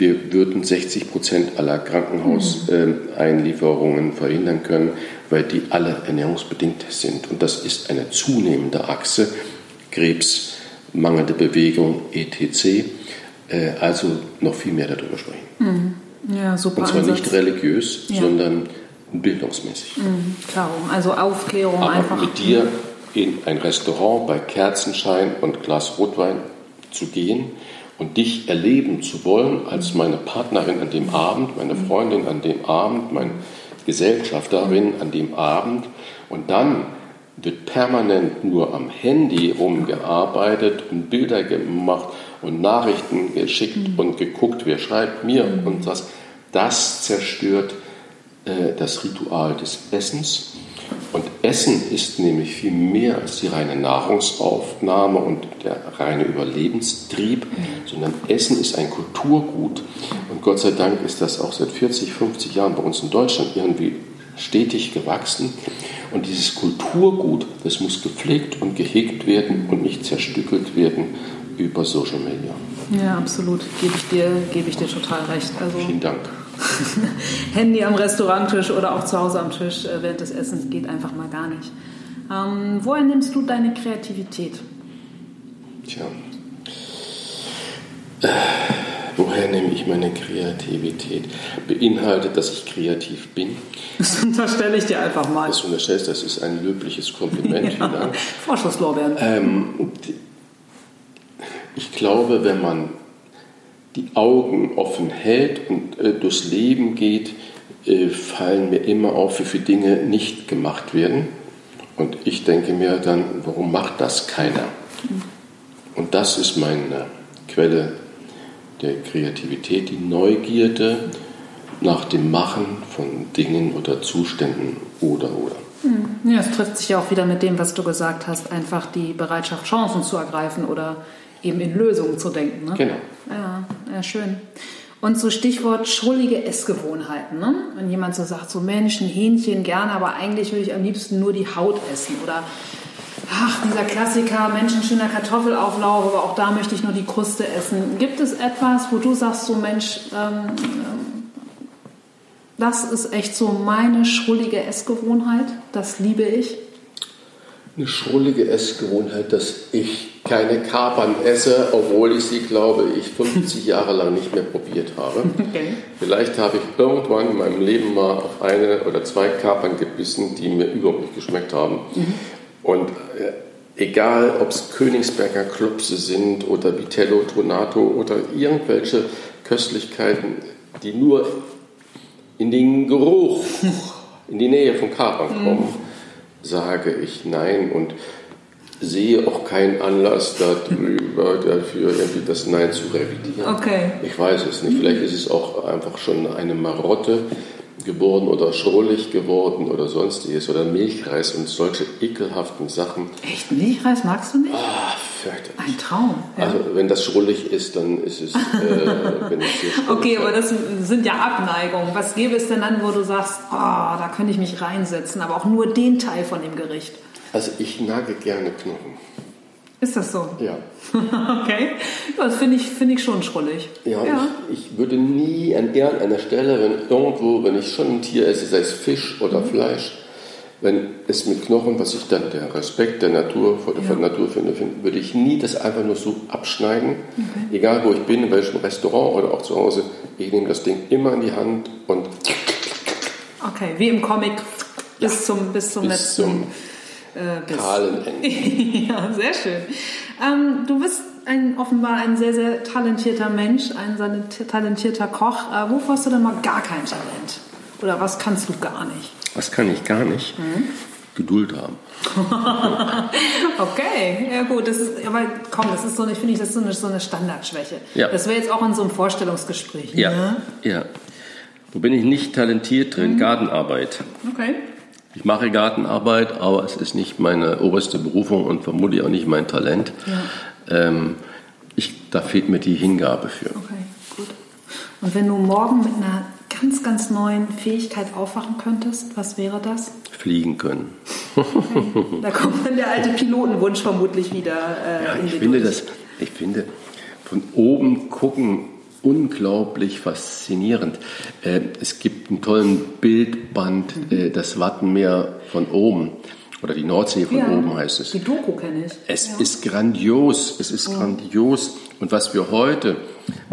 Wir würden 60 Prozent aller Krankenhauseinlieferungen verhindern können, weil die alle ernährungsbedingt sind. Und das ist eine zunehmende Achse. Krebs, mangelnde Bewegung, etc. Äh, also noch viel mehr darüber sprechen. Mhm. Ja, super. Und zwar Ansatz. nicht religiös, ja. sondern bildungsmäßig. Mhm, klar, also Aufklärung Aber einfach. Mit dir in ein Restaurant bei Kerzenschein und Glas Rotwein zu gehen und dich erleben zu wollen als meine Partnerin an dem Abend, meine Freundin an dem Abend, meine Gesellschafterin an dem Abend. Und dann wird permanent nur am Handy rumgearbeitet und Bilder gemacht und Nachrichten geschickt mhm. und geguckt, wer schreibt mir mhm. und das. Das zerstört äh, das Ritual des Essens. Und Essen ist nämlich viel mehr als die reine Nahrungsaufnahme und der reine Überlebenstrieb, sondern Essen ist ein Kulturgut. Und Gott sei Dank ist das auch seit 40, 50 Jahren bei uns in Deutschland irgendwie stetig gewachsen. Und dieses Kulturgut, das muss gepflegt und gehegt werden und nicht zerstückelt werden über Social Media. Ja, absolut. Gebe ich dir, gebe ich dir total recht. Also Vielen Dank. Handy am Restauranttisch oder auch zu Hause am Tisch äh, während des Essens geht einfach mal gar nicht. Ähm, woher nimmst du deine Kreativität? Tja. Äh, woher nehme ich meine Kreativität? Beinhaltet, dass ich kreativ bin. Das unterstelle ich dir einfach mal. Das unterstellst, das ist ein löbliches Kompliment. ja. Vorschusslorbeeren. Ähm, ich glaube, wenn man die Augen offen hält und äh, durchs Leben geht, äh, fallen mir immer auf, wie viele Dinge nicht gemacht werden. Und ich denke mir dann, warum macht das keiner? Und das ist meine Quelle der Kreativität, die Neugierde nach dem Machen von Dingen oder Zuständen oder oder. Hm. Ja, es trifft sich ja auch wieder mit dem, was du gesagt hast, einfach die Bereitschaft, Chancen zu ergreifen oder eben in Lösungen zu denken. Ne? Genau. Ja, ja, schön. Und so Stichwort schrullige Essgewohnheiten. Ne? Wenn jemand so sagt, so Mensch, ein Hähnchen gerne, aber eigentlich würde ich am liebsten nur die Haut essen. Oder ach, dieser Klassiker, menschenschöner Kartoffelauflauf, aber auch da möchte ich nur die Kruste essen. Gibt es etwas, wo du sagst, so Mensch, ähm das ist echt so meine schrullige Essgewohnheit, das liebe ich? Eine schrullige Essgewohnheit, dass ich keine Kapern esse, obwohl ich sie, glaube ich, 50 Jahre lang nicht mehr probiert habe. Okay. Vielleicht habe ich irgendwann in meinem Leben mal auf eine oder zwei Kapern gebissen, die mir überhaupt nicht geschmeckt haben. Mhm. Und äh, egal, ob es Königsberger Klopse sind oder Vitello Tonato oder irgendwelche Köstlichkeiten, die nur in den Geruch, in die Nähe von Kapern mhm. kommen, mhm. Sage ich nein. Und sehe auch keinen Anlass darüber, dafür irgendwie das Nein zu revidieren. Okay. Ich weiß es nicht. Vielleicht ist es auch einfach schon eine Marotte geworden oder schrullig geworden oder sonstiges oder Milchreis und solche ekelhaften Sachen. Echt? Milchreis magst du nicht? Ah, fürchterlich. Ein Traum. Ja. Also wenn das schrullig ist, dann ist es, äh, Okay, aber das sind ja Abneigungen. Was gäbe es denn dann, wo du sagst, oh, da könnte ich mich reinsetzen, aber auch nur den Teil von dem Gericht? Also ich nage gerne Knochen. Ist das so? Ja. okay. Das finde ich, find ich schon schrullig. Ja, ja. Ich, ich, würde nie an irgendeiner Stelle, wenn irgendwo, wenn ich schon ein Tier esse, sei es Fisch oder mhm. Fleisch, wenn es mit Knochen, was ich dann der Respekt der Natur, vor der ja. Natur finde, finde, würde ich nie das einfach nur so abschneiden. Okay. Egal wo ich bin, in welchem Restaurant oder auch zu Hause, ich nehme das Ding immer in die Hand und. Okay, wie im Comic bis zum, bis zum bis letzten. Zum äh. Kahlen Enden. ja, sehr schön. Ähm, du bist ein, offenbar ein sehr, sehr talentierter Mensch, ein talentierter Koch. Äh, wofür hast du denn mal gar kein Talent? Oder was kannst du gar nicht? Was kann ich gar nicht? Mhm. Geduld haben. okay, ja gut, das ist, aber komm, das ist so, ich finde, das ist so eine, so eine Standardschwäche. Ja. Das wäre jetzt auch in so einem Vorstellungsgespräch. Ja, ne? ja. Wo bin ich nicht talentiert drin? Mhm. Gartenarbeit. Okay. Ich mache Gartenarbeit, aber es ist nicht meine oberste Berufung und vermutlich auch nicht mein Talent. Ja. Ähm, ich, da fehlt mir die Hingabe für. Okay, gut. Und wenn du morgen mit einer ganz, ganz neuen Fähigkeit aufwachen könntest, was wäre das? Fliegen können. Okay. Da kommt dann der alte Pilotenwunsch vermutlich wieder. Äh, ja, ich finde das, ich finde, von oben gucken unglaublich faszinierend. Äh, es gibt einen tollen Bildband, äh, das Wattenmeer von oben. Oder die Nordsee von ja, oben heißt es. Die Doku kenne ich. Es ja. ist grandios, es ist ja. grandios. Und was wir heute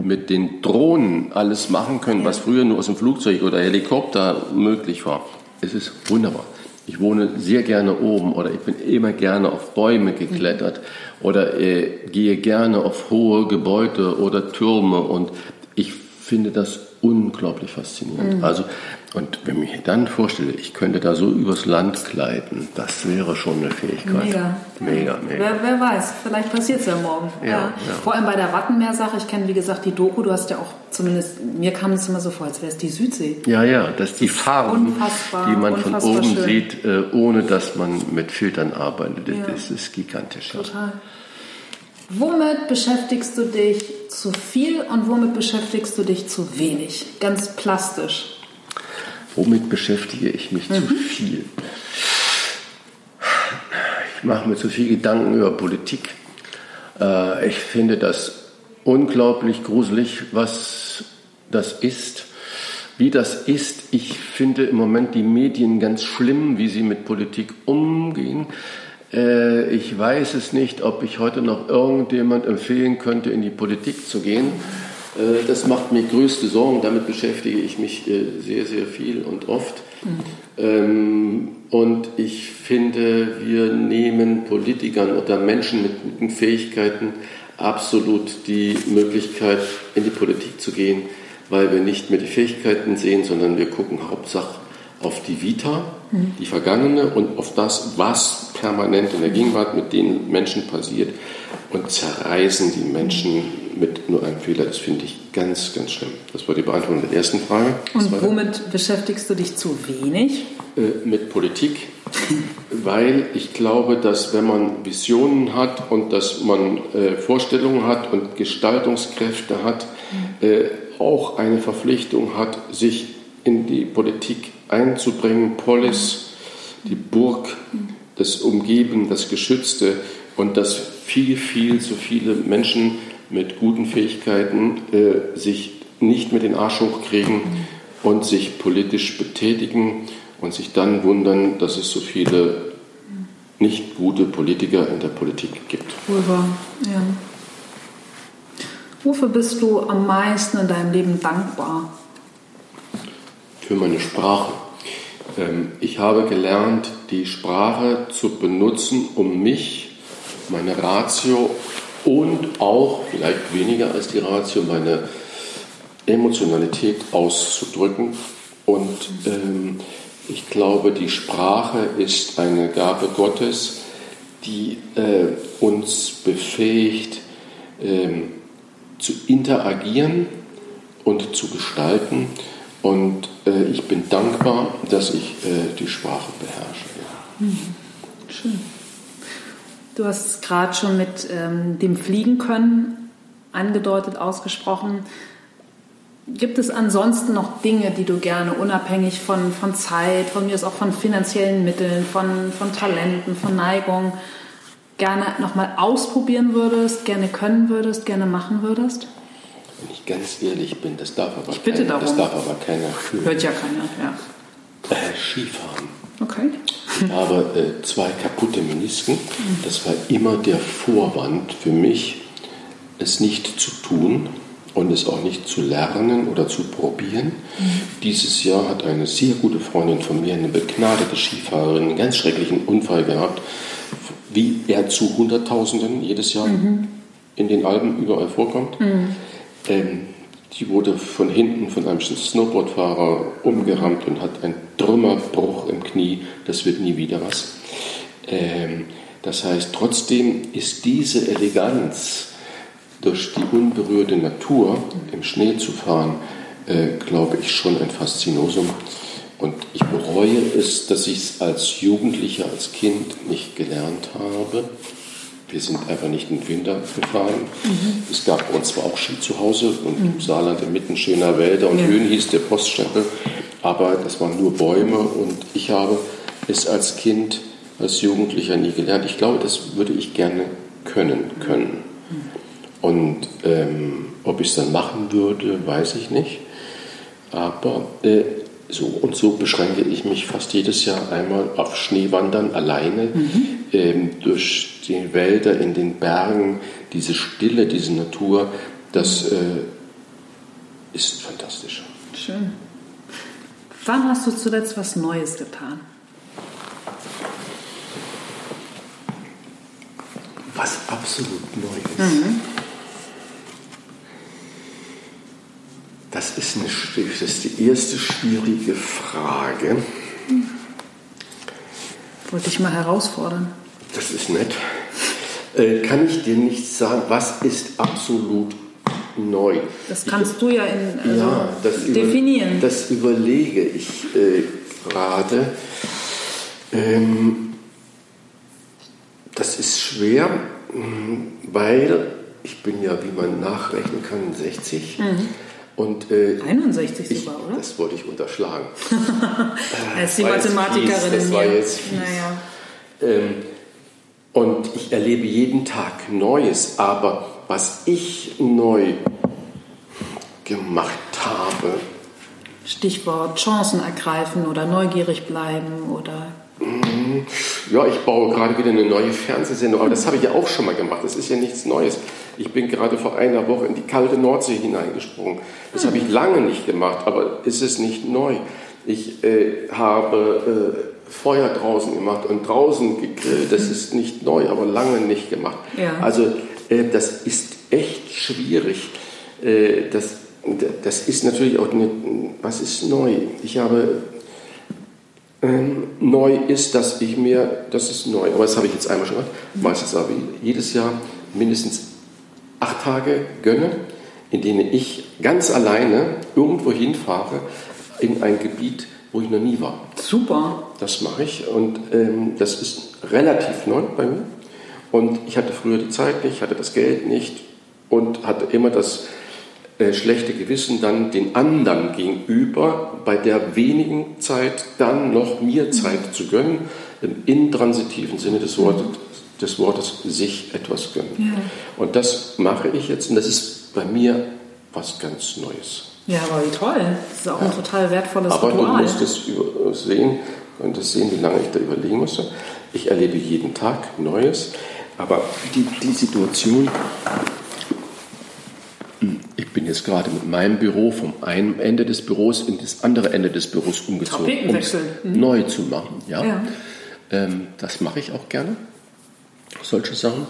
mit den Drohnen alles machen können, was früher nur aus dem Flugzeug oder Helikopter möglich war, es ist wunderbar. Ich wohne sehr gerne oben oder ich bin immer gerne auf Bäume geklettert oder äh, gehe gerne auf hohe Gebäude oder Türme und ich finde das unglaublich faszinierend. Mhm. Also, und wenn ich mir dann vorstelle, ich könnte da so übers Land gleiten, das wäre schon eine Fähigkeit. Mega. Mega, mega. Wer, wer weiß, vielleicht passiert es ja morgen. Ja, ja. ja, Vor allem bei der Wattenmeer-Sache, ich kenne wie gesagt die Doku, du hast ja auch zumindest, mir kam es immer so vor, als wäre es die Südsee. Ja, ja, dass die Farben, die man von oben schön. sieht, äh, ohne dass man mit Filtern arbeitet, ja. das ist gigantisch. Total. Womit beschäftigst du dich zu viel und womit beschäftigst du dich zu wenig? Ganz plastisch. Womit beschäftige ich mich mhm. zu viel? Ich mache mir zu viel Gedanken über Politik. Äh, ich finde das unglaublich gruselig, was das ist. Wie das ist, ich finde im Moment die Medien ganz schlimm, wie sie mit Politik umgehen. Äh, ich weiß es nicht, ob ich heute noch irgendjemand empfehlen könnte, in die Politik zu gehen. Äh, das macht mir größte Sorgen. Damit beschäftige ich mich äh, sehr, sehr viel und oft. Mhm. Und ich finde, wir nehmen Politikern oder Menschen mit guten Fähigkeiten absolut die Möglichkeit, in die Politik zu gehen, weil wir nicht mehr die Fähigkeiten sehen, sondern wir gucken Hauptsache auf die Vita, mhm. die Vergangene und auf das, was permanent in der Gegenwart mit den Menschen passiert und zerreißen die Menschen mit nur einem Fehler. Das finde ich ganz, ganz schlimm. Das war die Beantwortung der ersten Frage. Und womit beschäftigst du dich zu wenig? Äh, mit Politik, weil ich glaube, dass wenn man Visionen hat und dass man äh, Vorstellungen hat und Gestaltungskräfte hat, mhm. äh, auch eine Verpflichtung hat, sich in die Politik einzubringen, Polis, die Burg, das Umgeben, das Geschützte und dass viel, viel zu viele Menschen mit guten Fähigkeiten äh, sich nicht mit den Arsch hochkriegen und sich politisch betätigen und sich dann wundern, dass es so viele nicht gute Politiker in der Politik gibt. Wohl ja. Wofür bist du am meisten in deinem Leben dankbar? für meine Sprache. Ähm, ich habe gelernt, die Sprache zu benutzen, um mich, meine Ratio und auch, vielleicht weniger als die Ratio, meine Emotionalität auszudrücken. Und ähm, ich glaube, die Sprache ist eine Gabe Gottes, die äh, uns befähigt, ähm, zu interagieren und zu gestalten. Und äh, ich bin dankbar, dass ich äh, die Sprache beherrsche. Ja. Mhm. Schön. Du hast es gerade schon mit ähm, dem Fliegen können angedeutet, ausgesprochen. Gibt es ansonsten noch Dinge, die du gerne unabhängig von, von Zeit, von mir ist auch von finanziellen Mitteln, von, von Talenten, von Neigung, gerne nochmal ausprobieren würdest, gerne können würdest, gerne machen würdest? wenn ich ganz ehrlich bin, das darf aber, ich bitte keiner, darum. Das darf aber keiner fühlen. Hört ja keiner, ja. Äh, Skifahren. Okay. Ich habe äh, zwei kaputte Menisken. Das war immer der Vorwand für mich, es nicht zu tun und es auch nicht zu lernen oder zu probieren. Mhm. Dieses Jahr hat eine sehr gute Freundin von mir, eine begnadete Skifahrerin, einen ganz schrecklichen Unfall gehabt, wie er zu Hunderttausenden jedes Jahr mhm. in den Alpen überall vorkommt. Mhm. Ähm, die wurde von hinten von einem Snowboardfahrer umgerammt und hat einen Trümmerbruch im Knie. Das wird nie wieder was. Ähm, das heißt, trotzdem ist diese Eleganz durch die unberührte Natur im Schnee zu fahren, äh, glaube ich, schon ein Faszinosum. Und ich bereue es, dass ich es als Jugendlicher, als Kind nicht gelernt habe. Wir sind einfach nicht in den Winter gefahren. Mhm. Es gab bei uns zwar auch Ski zu Hause und mhm. im Saarland inmitten schöner Wälder und ja. Höhen hieß der Poststempel, aber das waren nur Bäume und ich habe es als Kind, als Jugendlicher nie gelernt. Ich glaube, das würde ich gerne können können. Mhm. Und ähm, ob ich es dann machen würde, weiß ich nicht. Aber äh, so und so beschränke ich mich fast jedes Jahr einmal auf Schneewandern alleine mhm. Ähm, durch die Wälder, in den Bergen, diese Stille, diese Natur, das äh, ist fantastisch. Schön. Wann hast du zuletzt was Neues getan? Was absolut neu ist. Mhm. Das ist, eine, das ist die erste schwierige Frage. Wollte ich mal herausfordern. Das ist nett. Äh, kann ich dir nicht sagen, was ist absolut neu? Das kannst du ja, in, also ja das definieren. Über, das überlege ich äh, gerade. Ähm, das ist schwer, weil ich bin ja, wie man nachrechnen kann, 60. Mhm. Und, äh, 61 ich, sogar, oder? Das wollte ich unterschlagen. Als die Mathematikerin. Das war jetzt fies. Naja. Ähm, und ich erlebe jeden Tag Neues, aber was ich neu gemacht habe. Stichwort Chancen ergreifen oder neugierig bleiben oder. Mhm. Ja, ich baue gerade wieder eine neue Fernsehsendung, aber das habe ich ja auch schon mal gemacht. Das ist ja nichts Neues. Ich bin gerade vor einer Woche in die kalte Nordsee hineingesprungen. Das habe ich lange nicht gemacht, aber ist es nicht neu. Ich äh, habe äh, Feuer draußen gemacht und draußen gegrillt. Das ist nicht neu, aber lange nicht gemacht. Ja. Also äh, das ist echt schwierig. Äh, das, das ist natürlich auch eine, was ist neu? Ich habe ähm, neu ist, dass ich mir, das ist neu, aber das habe ich jetzt einmal schon gemacht, meistens aber jedes Jahr mindestens acht Tage gönne, in denen ich ganz alleine irgendwo hinfahre in ein Gebiet, wo ich noch nie war. Super. Das mache ich und ähm, das ist relativ neu bei mir. Und ich hatte früher die Zeit nicht, hatte das Geld nicht und hatte immer das äh, schlechte Gewissen dann den anderen gegenüber bei der wenigen Zeit dann noch mir Zeit zu gönnen, im intransitiven Sinne des Wortes, des Wortes sich etwas gönnen. Ja. Und das mache ich jetzt und das ist bei mir was ganz Neues. Ja, aber wie toll. Das ist auch ja. ein total wertvolles aber Ritual. Aber du musst es sehen, und das sehen, wie lange ich da überlegen musste. Ich erlebe jeden Tag Neues, aber die, die Situation, ich bin jetzt gerade mit meinem Büro vom einen Ende des Büros in das andere Ende des Büros umgezogen, um es mhm. neu zu machen. Ja? ja. Ähm, das mache ich auch gerne solche Sachen.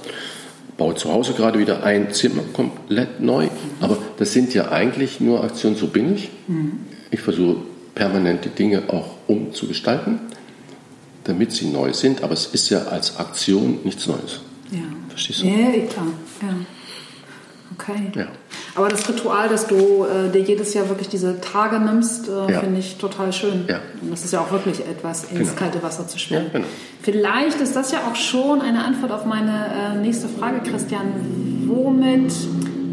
Baue zu Hause gerade wieder ein Zimmer komplett neu. Aber das sind ja eigentlich nur Aktionen, so bin ich. Mhm. Ich versuche permanent die Dinge auch umzugestalten, damit sie neu sind. Aber es ist ja als Aktion nichts Neues. Ja. Verstehst du? Ja, klar. Ja. Okay. Ja. Aber das Ritual, dass du äh, dir jedes Jahr wirklich diese Tage nimmst, äh, ja. finde ich total schön. Ja. Und das ist ja auch wirklich etwas, ins genau. kalte Wasser zu schwimmen. Ja, genau. Vielleicht ist das ja auch schon eine Antwort auf meine äh, nächste Frage, Christian. Womit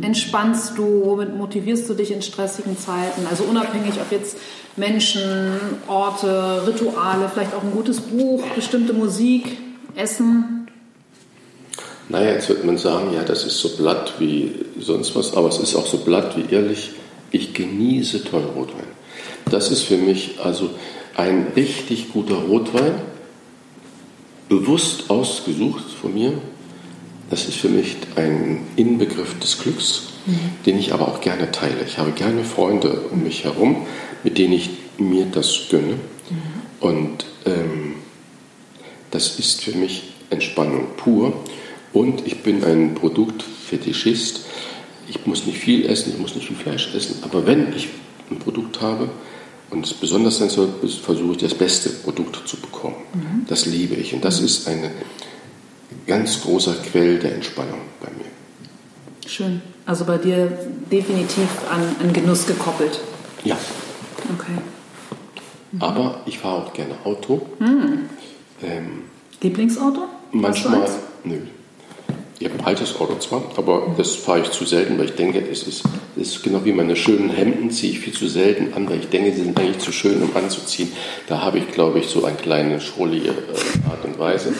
entspannst du, womit motivierst du dich in stressigen Zeiten? Also unabhängig, ob jetzt Menschen, Orte, Rituale, vielleicht auch ein gutes Buch, bestimmte Musik, Essen. Naja, jetzt wird man sagen, ja, das ist so blatt wie sonst was, aber es ist auch so blatt wie ehrlich. Ich genieße tollen Rotwein. Das ist für mich also ein richtig guter Rotwein, bewusst ausgesucht von mir. Das ist für mich ein Inbegriff des Glücks, mhm. den ich aber auch gerne teile. Ich habe gerne Freunde um mich herum, mit denen ich mir das gönne. Mhm. Und ähm, das ist für mich Entspannung pur. Und ich bin ein Produktfetischist. Ich muss nicht viel essen, ich muss nicht viel Fleisch essen, aber wenn ich ein Produkt habe und es besonders sein soll, versuche ich das beste Produkt zu bekommen. Mhm. Das liebe ich und das ist ein ganz großer Quell der Entspannung bei mir. Schön. Also bei dir definitiv an, an Genuss gekoppelt. Ja. Okay. Mhm. Aber ich fahre auch gerne Auto. Mhm. Ähm, Lieblingsauto? Manchmal, nö. Ich habe ein altes Auto zwar, aber das fahre ich zu selten, weil ich denke, es ist, es ist genau wie meine schönen Hemden, ziehe ich viel zu selten an, weil ich denke, sie sind eigentlich zu schön, um anzuziehen. Da habe ich, glaube ich, so eine kleine schrullige äh, Art und Weise.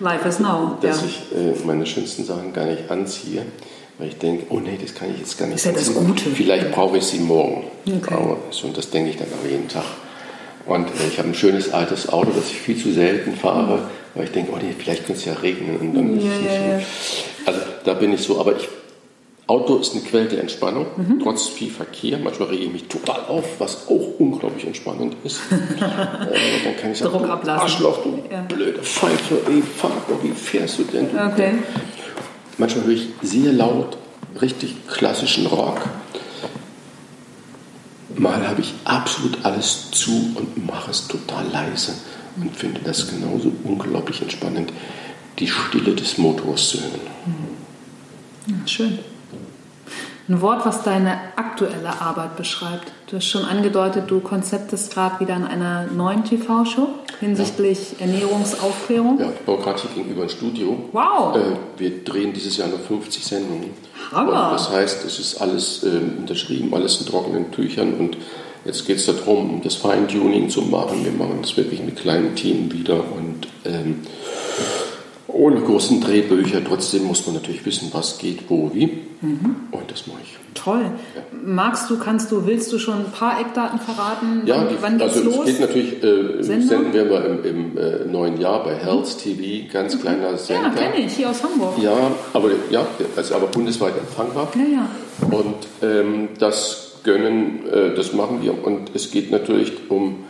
Life is now. Dass ja. ich äh, meine schönsten Sachen gar nicht anziehe, weil ich denke, oh nee, das kann ich jetzt gar nicht ist ja das Gute. Vielleicht brauche ich sie morgen. Okay. Und das denke ich dann auch jeden Tag. Und äh, ich habe ein schönes altes Auto, das ich viel zu selten fahre, weil ich denke, oh nee, vielleicht könnte es ja regnen und dann ist es nicht. Also da bin ich so, aber ich Auto ist eine Quelle der Entspannung, mhm. trotz viel Verkehr. Manchmal rege ich mich total auf, was auch unglaublich entspannend ist. äh, dann kann ich sagen, Druck ablassen. Arschloch, du ja. blöde Pfeife, ey, fahr, wie fährst du denn? Okay. Manchmal höre ich sehr laut, richtig klassischen Rock. Mal habe ich absolut alles zu und mache es total leise und finde das genauso unglaublich entspannend, die Stille des Motors zu hören. Ja, schön. Ein Wort, was deine aktuelle Arbeit beschreibt. Du hast schon angedeutet, du konzeptest gerade wieder an einer neuen TV-Show hinsichtlich ja. Ernährungsaufklärung. Ja, ich baue gerade hier gegenüber ein Studio. Wow! Äh, wir drehen dieses Jahr nur 50 Sendungen. Hammer! Und das heißt, es ist alles äh, unterschrieben, alles in trockenen Tüchern und jetzt geht es darum, um das Feintuning zu machen. Wir machen das wirklich mit kleinen Teams wieder und ähm, ohne großen Drehbücher. Trotzdem muss man natürlich wissen, was geht, wo, wie. Mhm. Und das mache ich. Toll. Ja. Magst du, kannst du, willst du schon ein paar Eckdaten verraten? Ja, die, wann geht's also los? es geht natürlich, äh, senden wir mal im, im äh, neuen Jahr bei Health TV, ganz mhm. kleiner Sender. Ja, kenne ich, hier aus Hamburg. Ja, aber, ja, also aber bundesweit empfangbar. Ja, ja. Und ähm, das gönnen, äh, das machen wir. Und es geht natürlich um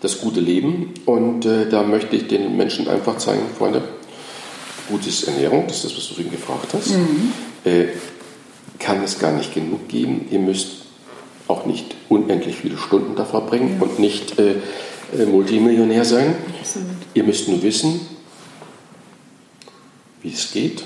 das gute Leben. Und äh, da möchte ich den Menschen einfach zeigen, Freunde, gutes Ernährung, das ist das, was du vorhin gefragt hast, mhm. äh, kann es gar nicht genug geben. Ihr müsst auch nicht unendlich viele Stunden da verbringen ja. und nicht äh, äh, Multimillionär sein. Absolut. Ihr müsst nur wissen, wie es geht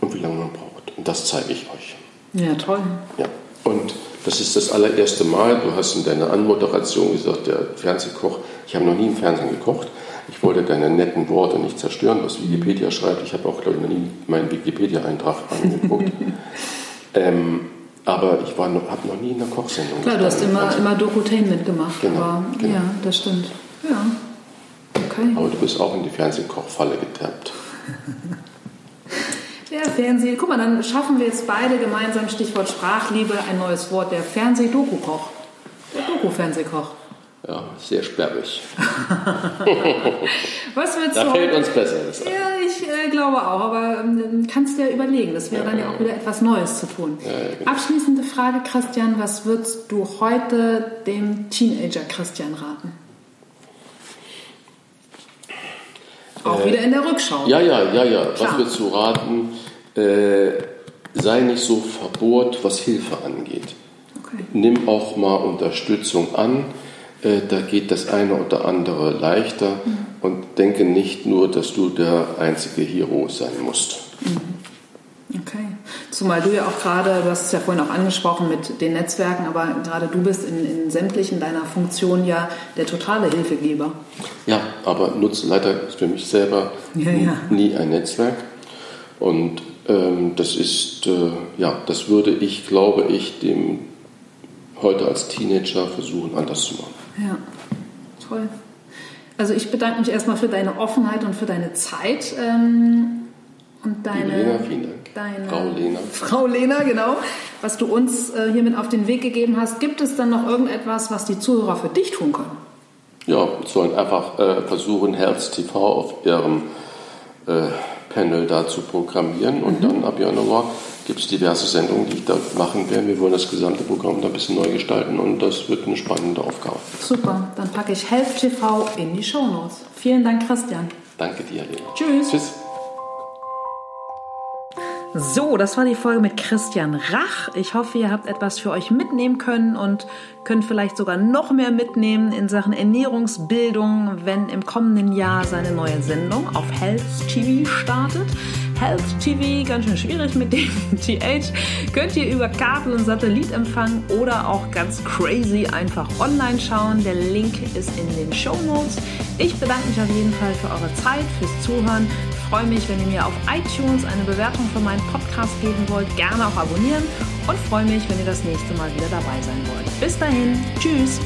und wie lange man braucht. Und das zeige ich euch. Ja, toll. Ja. Und das ist das allererste Mal, du hast in deiner Anmoderation gesagt, der Fernsehkoch, ich habe noch nie im Fernsehen gekocht. Ich wollte deine netten Worte nicht zerstören, was Wikipedia schreibt. Ich habe auch, glaube ich, noch nie meinen Wikipedia-Eintrag angeguckt. ähm, aber ich habe noch nie in einer Kochsendung. Klar, du hast immer, immer Dokutainment gemacht. Genau, aber, genau. Ja, das stimmt. Ja. Okay. Aber du bist auch in die Fernsehkochfalle getappt. Der Fernseh, guck mal, dann schaffen wir jetzt beide gemeinsam, Stichwort Sprachliebe, ein neues Wort, der Fernseh-Doku-Koch. Der Doku-Fernsehkoch. Ja, sehr sperrig. Was wird da fällt uns Besseres ein. Ja, ich äh, glaube auch, aber ähm, kannst du ja überlegen. Das wäre ja, dann ja, ja, auch wieder etwas Neues zu tun. Ja, genau. Abschließende Frage, Christian, was würdest du heute dem Teenager Christian raten? Auch äh, wieder in der Rückschau. Ja, ja, ja, ja. Klar. Was würdest du raten? Äh, sei nicht so verbohrt, was Hilfe angeht. Okay. Nimm auch mal Unterstützung an äh, da geht das eine oder andere leichter mhm. und denke nicht nur, dass du der einzige Hero sein musst. Mhm. Okay. Zumal du ja auch gerade, du hast es ja vorhin auch angesprochen mit den Netzwerken, aber gerade du bist in, in sämtlichen deiner Funktionen ja der totale Hilfegeber. Ja, aber Nutzleiter ist für mich selber ja, ja. nie ein Netzwerk. Und ähm, das ist, äh, ja, das würde ich, glaube ich, dem heute als Teenager versuchen anders zu machen. Ja, toll. Also ich bedanke mich erstmal für deine Offenheit und für deine Zeit. Ähm, und deine, Lena, vielen Dank. Deine, Frau Lena. Frau Lena, genau. Was du uns äh, hiermit auf den Weg gegeben hast. Gibt es dann noch irgendetwas, was die Zuhörer für dich tun können? Ja, sollen einfach äh, versuchen, Herz TV auf ihrem äh, Panel da zu programmieren und mhm. dann ab Januar gibt es diverse Sendungen, die ich da machen werde. Wir wollen das gesamte Programm da ein bisschen neu gestalten und das wird eine spannende Aufgabe. Super, dann packe ich Health TV in die Show Notes. Vielen Dank, Christian. Danke dir, Lena. Tschüss. Tschüss. So, das war die Folge mit Christian Rach. Ich hoffe, ihr habt etwas für euch mitnehmen können und könnt vielleicht sogar noch mehr mitnehmen in Sachen Ernährungsbildung, wenn im kommenden Jahr seine neue Sendung auf Health TV startet. Health TV, ganz schön schwierig mit dem TH, könnt ihr über Kabel und Satellit empfangen oder auch ganz crazy einfach online schauen. Der Link ist in den Show Notes. Ich bedanke mich auf jeden Fall für eure Zeit, fürs Zuhören. Freue mich, wenn ihr mir auf iTunes eine Bewertung für meinen Podcast geben wollt. Gerne auch abonnieren und freue mich, wenn ihr das nächste Mal wieder dabei sein wollt. Bis dahin, tschüss!